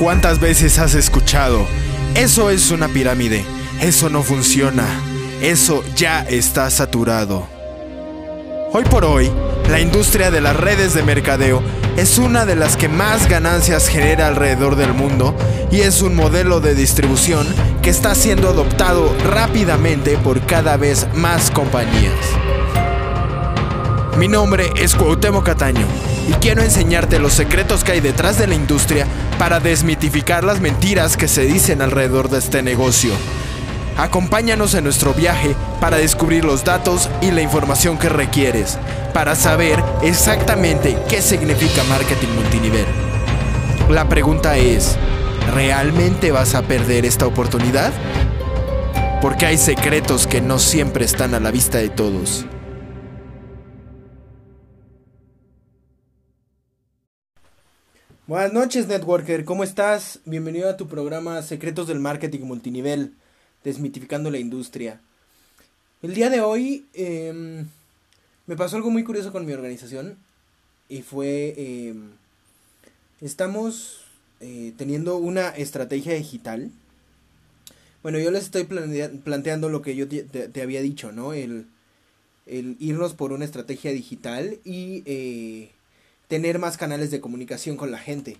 ¿Cuántas veces has escuchado? Eso es una pirámide. Eso no funciona. Eso ya está saturado. Hoy por hoy, la industria de las redes de mercadeo es una de las que más ganancias genera alrededor del mundo y es un modelo de distribución que está siendo adoptado rápidamente por cada vez más compañías. Mi nombre es Cuauhtémoc Cataño y quiero enseñarte los secretos que hay detrás de la industria para desmitificar las mentiras que se dicen alrededor de este negocio. Acompáñanos en nuestro viaje para descubrir los datos y la información que requieres para saber exactamente qué significa marketing multinivel. La pregunta es, ¿realmente vas a perder esta oportunidad? Porque hay secretos que no siempre están a la vista de todos. Buenas noches, Networker. ¿Cómo estás? Bienvenido a tu programa Secretos del Marketing Multinivel, desmitificando la industria. El día de hoy em, me pasó algo muy curioso con mi organización y fue, em, estamos eh, teniendo una estrategia digital. Bueno, yo les estoy planteando lo que yo te, había dicho, ¿no? El, el, irnos por una estrategia digital y... Tener más canales de comunicación con la gente.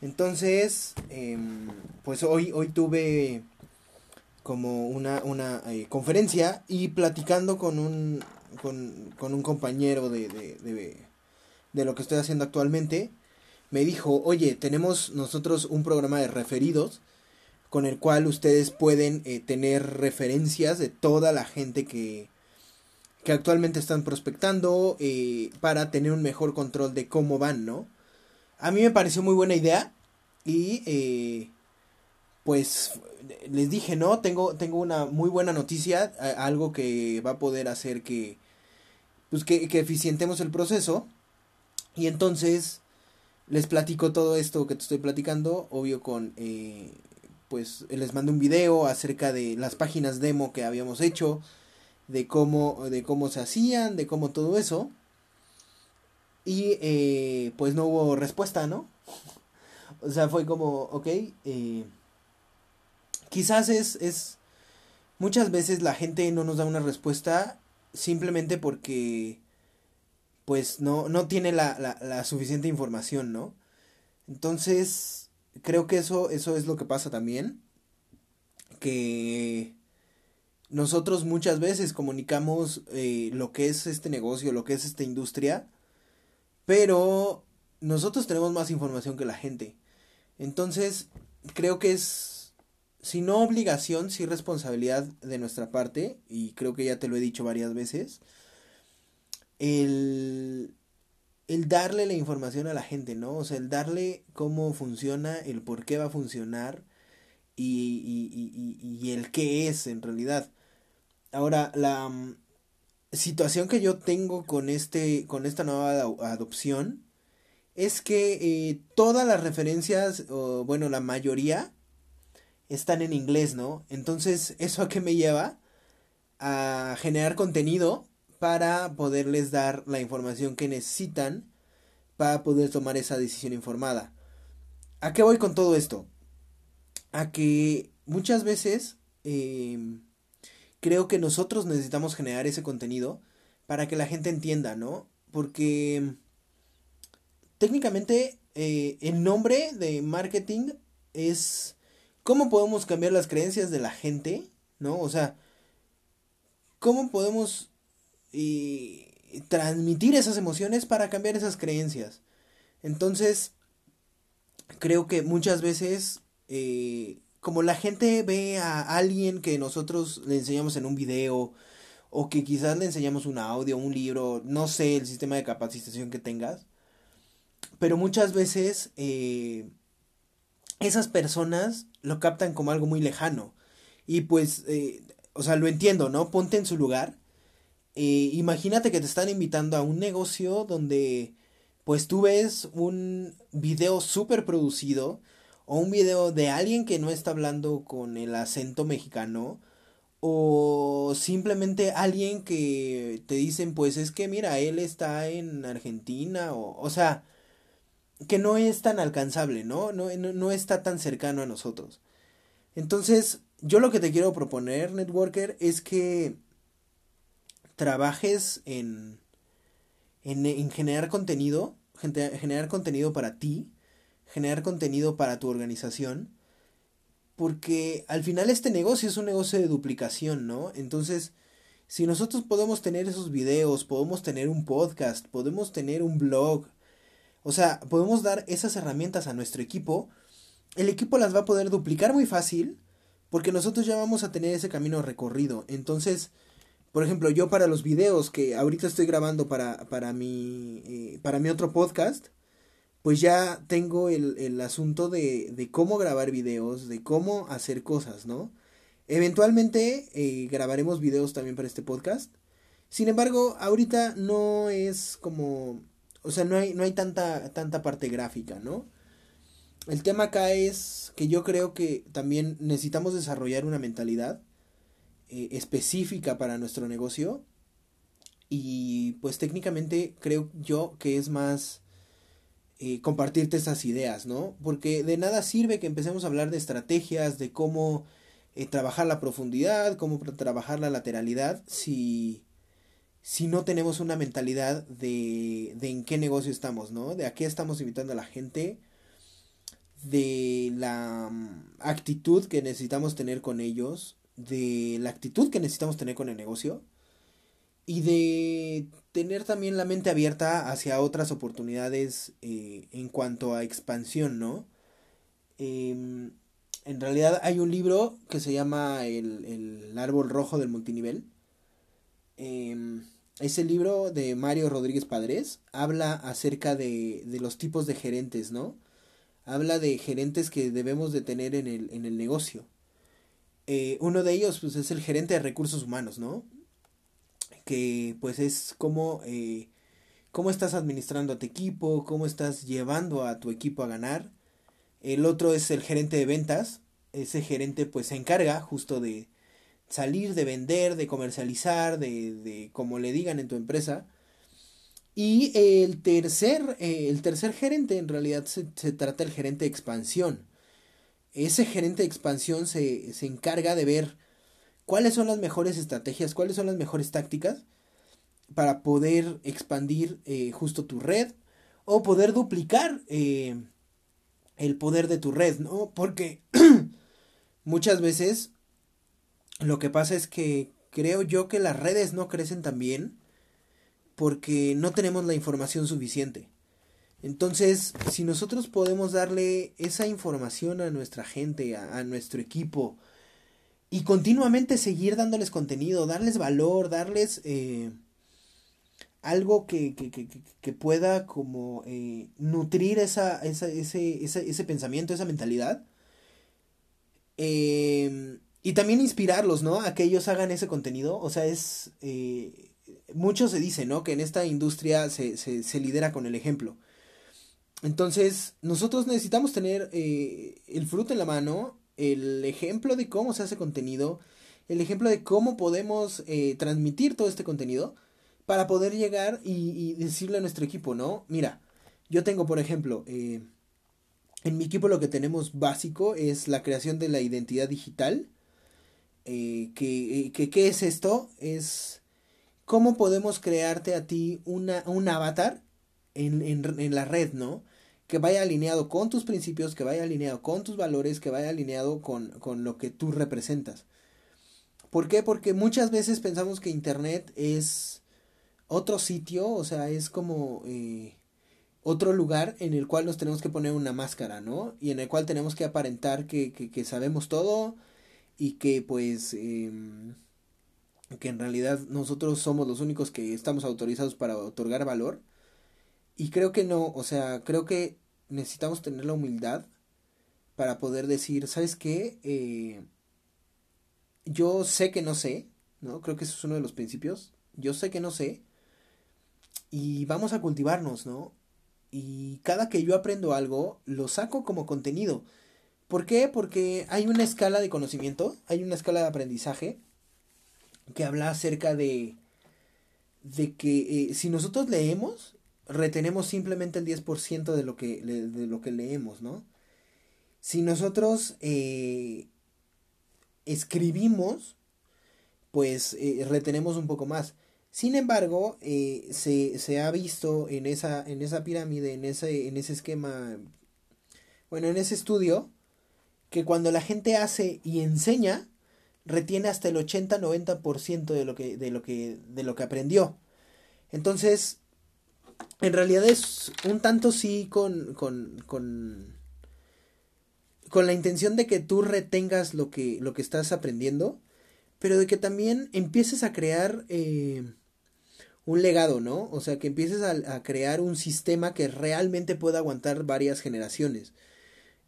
Entonces, em, pues hoy, hoy tuve como una, una eh, conferencia y platicando con un, con, un compañero de, de, de, lo que estoy haciendo actualmente, me dijo, oye, tenemos nosotros un programa de referidos con el cual ustedes pueden eh, tener referencias de toda la gente que, que actualmente están prospectando eh, para tener un mejor control de cómo van, ¿no? A mí me pareció muy buena idea y eh, pues les dije, ¿no? Tengo, tengo una muy buena noticia, algo que va a poder hacer que, pues que, que eficientemos el proceso y entonces les platico todo esto que te estoy platicando, obvio con... Eh, pues les mando un video acerca de las páginas demo que habíamos hecho, de cómo, de cómo se hacían, de cómo todo eso. Y eh, pues no hubo respuesta, ¿no? o sea, fue como, ok, eh, quizás es, es, muchas veces la gente no nos da una respuesta simplemente porque pues no, no tiene la, la, la suficiente información, ¿no? Entonces, creo que eso, eso es lo que pasa también. Que nosotros muchas veces comunicamos eh, lo que es este negocio, lo que es esta industria, pero nosotros tenemos más información que la gente. Entonces, creo que es, si no obligación, sí responsabilidad de nuestra parte, y creo que ya te lo he dicho varias veces, el, el darle la información a la gente, ¿no? O sea, el darle cómo funciona, el por qué va a funcionar y, y, y, y el qué es en realidad. Ahora, la mm, situación que yo tengo con este, con esta nueva adopción, es que eh, todas las referencias, bueno, la mayoría, están en inglés, ¿no? Entonces, ¿eso a qué me lleva? A generar contenido para poderles dar la información que necesitan para poder tomar esa decisión informada. ¿A qué voy con todo esto? A que muchas veces em, creo que nosotros necesitamos generar ese contenido para que la gente entienda, ¿no? Porque técnicamente eh, el nombre de marketing es cómo podemos cambiar las creencias de la gente, ¿no? O sea, cómo podemos transmitir esas emociones para cambiar esas creencias. Entonces, creo que muchas veces eh, como la gente ve a alguien que nosotros le enseñamos en un video o que quizás le enseñamos un audio, un libro, no sé el sistema de capacitación que tengas, pero muchas veces eh, esas personas lo captan como algo muy lejano y pues, eh, o sea, lo entiendo, ¿no? Ponte en su lugar. Eh, imagínate que te están invitando a un negocio donde pues tú ves un video súper producido, o un video de alguien que no está hablando con el acento mexicano o simplemente alguien que te dicen pues es que mira él está en Argentina o o sea que no es tan alcanzable, ¿no? No, no, no está tan cercano a nosotros. Entonces, yo lo que te quiero proponer, networker, es que trabajes en, en, en generar contenido, generar contenido para ti, generar contenido para tu organización, porque al final este negocio es un negocio de duplicación, ¿no? Entonces, si nosotros podemos tener esos videos, podemos tener un podcast, podemos tener un blog, o sea, podemos dar esas herramientas a nuestro equipo, el equipo las va a poder duplicar muy fácil, porque nosotros ya vamos a tener ese camino recorrido. Entonces, por ejemplo, yo para los videos que ahorita estoy grabando para, para, mi, eh, para mi otro podcast, pues ya tengo el, el asunto de, de, cómo grabar videos, de cómo hacer cosas, ¿no? Eventualmente eh, grabaremos videos también para este podcast. Sin embargo, ahorita no es como, o sea, no hay, no hay tanta, tanta parte gráfica, ¿no? El tema acá es que yo creo que también necesitamos desarrollar una mentalidad eh, específica para nuestro negocio. Y pues técnicamente creo yo que es más eh, compartirte esas ideas, ¿no? Porque de nada sirve que empecemos a hablar de estrategias, de cómo eh, trabajar la profundidad, cómo trabajar la lateralidad, si, si no tenemos una mentalidad de, de en qué negocio estamos, ¿no? De a qué estamos invitando a la gente, de la mm, actitud que necesitamos tener con ellos, de la actitud que necesitamos tener con el negocio y de tener también la mente abierta hacia otras oportunidades eh, en cuanto a expansión, ¿no? Em, en realidad hay un libro que se llama El, el árbol rojo del multinivel. Eh, ese libro de Mario Rodríguez Padres habla acerca de, de los tipos de gerentes, ¿no? Habla de gerentes que debemos de tener en el, en el negocio. Eh, uno de ellos pues, es el gerente de recursos humanos, ¿no? Que pues es como eh, cómo estás administrando a tu equipo, cómo estás llevando a tu equipo a ganar. El otro es el gerente de ventas. Ese gerente pues se encarga justo de salir, de vender, de comercializar, de, de como le digan en tu empresa. Y el tercer, eh, el tercer gerente en realidad se, trata del gerente de expansión ese gerente de expansión se, se encarga de ver cuáles son las mejores estrategias, cuáles son las mejores tácticas para poder expandir eh, justo tu red o poder duplicar eh, el poder de tu red, ¿no? Porque muchas veces lo que pasa es que creo yo que las redes no crecen tan bien porque no tenemos la información suficiente. Entonces, si nosotros podemos darle esa información a nuestra gente, a, nuestro equipo, y continuamente seguir dándoles contenido, darles valor, darles eh, algo que, que, que, que, pueda como eh, nutrir esa, esa, ese, ese, ese, pensamiento, esa mentalidad. Eh, y también inspirarlos, ¿no? A que ellos hagan ese contenido. O sea, es... Eh, mucho se dice, ¿no? Que en esta industria se, se, se lidera con el ejemplo. Entonces, nosotros necesitamos tener eh, el fruto en la mano, el ejemplo de cómo se hace contenido, el ejemplo de cómo podemos eh, transmitir todo este contenido para poder llegar y, decirle a nuestro equipo, ¿no? Mira, yo tengo, por ejemplo, eh, en mi equipo lo que tenemos básico es la creación de la identidad digital. que, que, ¿Qué es esto? Es cómo podemos crearte a ti una, un avatar en, en, en la red, ¿no? Que vaya alineado con tus principios, que vaya alineado con tus valores, que vaya alineado con, con lo que tú representas. ¿Por qué? Porque muchas veces pensamos que Internet es otro sitio, o sea, es como eh, otro lugar en el cual nos tenemos que poner una máscara, ¿no? Y en el cual tenemos que aparentar que, que, sabemos todo y que pues... Eh, que en realidad nosotros somos los únicos que estamos autorizados para otorgar valor. Y creo que no, o sea, creo que necesitamos tener la humildad para poder decir, ¿sabes qué? Eh, yo sé que no sé, ¿no? Creo que eso es uno de los principios. Yo sé que no sé. Y vamos a cultivarnos, ¿no? Y cada que yo aprendo algo, lo saco como contenido. ¿Por qué? Porque hay una escala de conocimiento, hay una escala de aprendizaje que habla acerca de, de que eh, si nosotros leemos retenemos simplemente el 10% de lo que, de lo que leemos, ¿no? Si nosotros eh, escribimos, pues eh, retenemos un poco más. Sin embargo, eh, se, se, ha visto en esa, en esa pirámide, en ese, en ese esquema, bueno, en ese estudio, que cuando la gente hace y enseña, retiene hasta el 80-90% de lo que, de lo que, de lo que aprendió. Entonces, en realidad es un tanto sí con, con, con, con la intención de que tú retengas lo que, lo que estás aprendiendo, pero de que también empieces a crear eh, un legado, ¿no? O sea, que empieces a, crear un sistema que realmente pueda aguantar varias generaciones.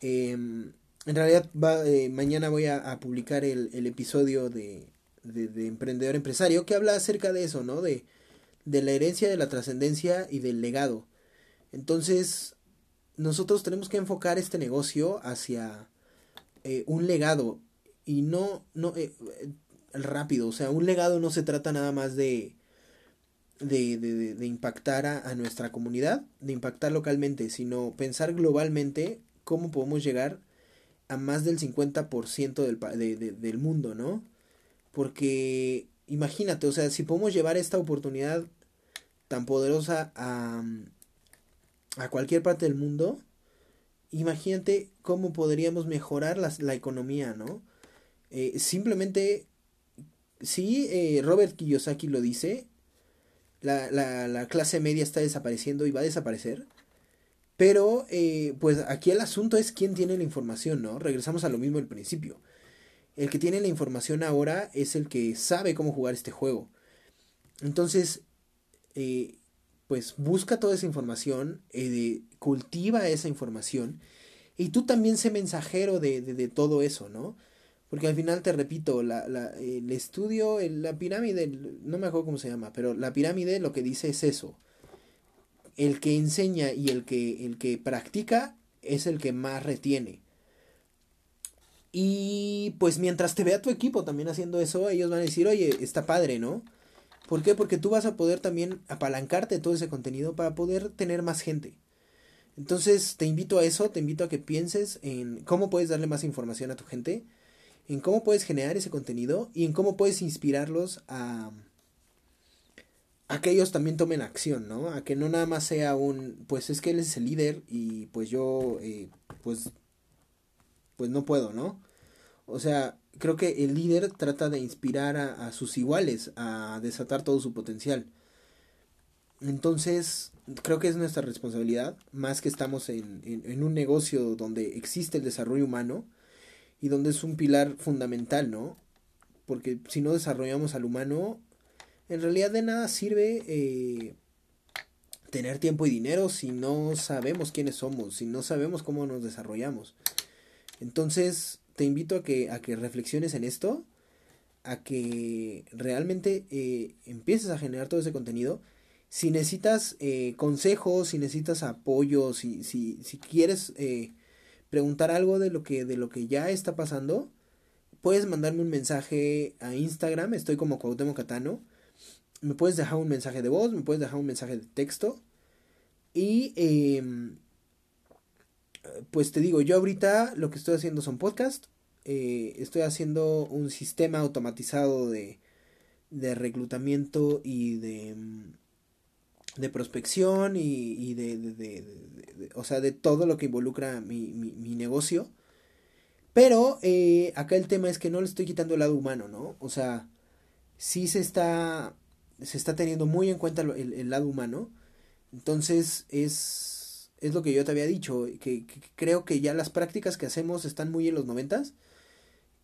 Em, en realidad, eh, mañana voy a, publicar el, el episodio de, de, de, Emprendedor Empresario que habla acerca de eso, ¿no? De, de la herencia, de la trascendencia y del legado. Entonces, nosotros tenemos que enfocar este negocio hacia eh, un legado y no, no eh, rápido, o sea, un legado no se trata nada más de, de, de, de impactar a, a, nuestra comunidad, de impactar localmente, sino pensar globalmente cómo podemos llegar a más del 50% del, del mundo, ¿no? Porque imagínate, o sea, si podemos llevar esta oportunidad tan poderosa a, a cualquier parte del mundo, imagínate cómo podríamos mejorar la, la economía, ¿no? Eh, simplemente, sí, eh, Robert Kiyosaki lo dice, la, la, la, clase media está desapareciendo y va a desaparecer. Pero, eh, pues aquí el asunto es quién tiene la información, ¿no? Regresamos a lo mismo del principio. El que tiene la información ahora es el que sabe cómo jugar este juego. Entonces, eh, pues busca toda esa información, eh, cultiva esa información y tú también sé mensajero de, de, todo eso, ¿no? Porque al final te repito, la, la, el estudio, la pirámide, no me acuerdo cómo se llama, pero la pirámide lo que dice es eso. El que enseña y el que, el que practica es el que más retiene. Y pues mientras te vea tu equipo también haciendo eso, ellos van a decir, oye, está padre, ¿no? ¿Por qué? Porque tú vas a poder también apalancarte todo ese contenido para poder tener más gente. Entonces te invito a eso, te invito a que pienses en cómo puedes darle más información a tu gente, en cómo puedes generar ese contenido y en cómo puedes inspirarlos a, a que ellos también tomen acción, ¿no? A que no nada más sea un, pues es que él es el líder y pues yo, eh, pues pues no puedo, ¿no? O sea, creo que el líder trata de inspirar a, sus iguales a desatar todo su potencial. Entonces, creo que es nuestra responsabilidad, más que estamos en, en, en, un negocio donde existe el desarrollo humano y donde es un pilar fundamental, ¿no? Porque si no desarrollamos al humano, en realidad de nada sirve eh, tener tiempo y dinero si no sabemos quiénes somos, si no sabemos cómo nos desarrollamos. Entonces, te invito a que, a que reflexiones en esto, a que realmente eh, empieces a generar todo ese contenido. Si necesitas eh, consejos, si necesitas apoyo, si, si, si quieres eh, preguntar algo de lo, que, de lo que ya está pasando, puedes mandarme un mensaje a Instagram, estoy como Cuauhtémoc Catano. Me puedes dejar un mensaje de voz, me puedes dejar un mensaje de texto. Y eh, pues te digo, yo ahorita lo que estoy haciendo son podcasts. Eh, estoy haciendo un sistema automatizado de, de reclutamiento y de, de prospección y, y de, de, de, o sea, de todo lo que involucra mi, mi, mi negocio. Pero eh, acá el tema es que no le estoy quitando el lado humano, ¿no? O sea, sí se está, se está teniendo muy en cuenta el, el lado humano. Entonces es es lo que yo te había dicho, que, creo que ya las prácticas que hacemos están muy en los noventas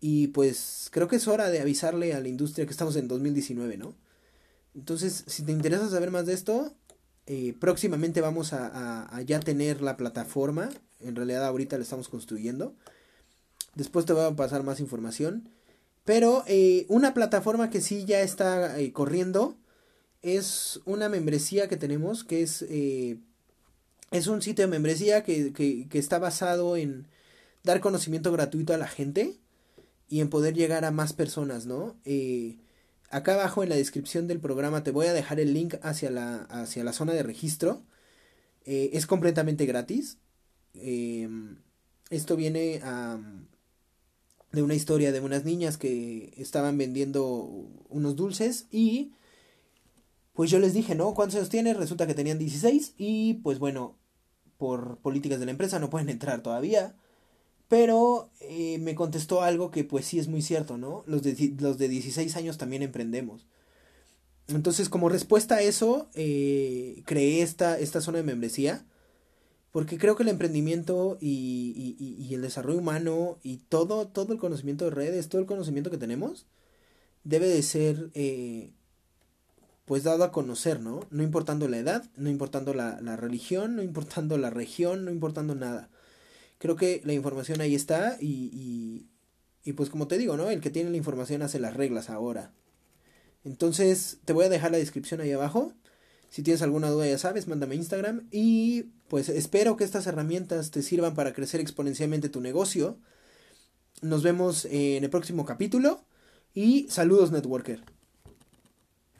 y pues creo que es hora de avisarle a la industria que estamos en 2019, ¿no? Entonces, si te interesa saber más de esto, eh, próximamente vamos a, ya tener la plataforma, en realidad ahorita la estamos construyendo, después te voy a pasar más información, pero eh, una plataforma que sí ya está eh, corriendo es una membresía que tenemos que es es un sitio de membresía que, que, que, está basado en dar conocimiento gratuito a la gente y en poder llegar a más personas, ¿no? Eh, acá abajo en la descripción del programa te voy a dejar el link hacia la, hacia la zona de registro. Eh, es completamente gratis. Em, esto viene de una historia de unas niñas que estaban vendiendo unos dulces y pues yo les dije, ¿no? ¿Cuántos años tienes? Resulta que tenían 16 y pues bueno, por políticas de la empresa no pueden entrar todavía. Pero eh, me contestó algo que pues sí es muy cierto, ¿no? Los de, los de 16 años también emprendemos. Entonces, como respuesta a eso, eh, creé esta, esta zona de membresía. Porque creo que el emprendimiento y, y, y, el desarrollo humano y todo, todo el conocimiento de redes, todo el conocimiento que tenemos, debe de ser eh, pues dado a conocer, ¿no? No importando la edad, no importando la, la religión, no importando la región, no importando nada. Creo que la información ahí está y, y, pues como te digo, ¿no? El que tiene la información hace las reglas ahora. Entonces, te voy a dejar la descripción ahí abajo. Si tienes alguna duda, ya sabes, mándame Instagram. Y pues espero que estas herramientas te sirvan para crecer exponencialmente tu negocio. Nos vemos en el próximo capítulo. Y saludos, Networker.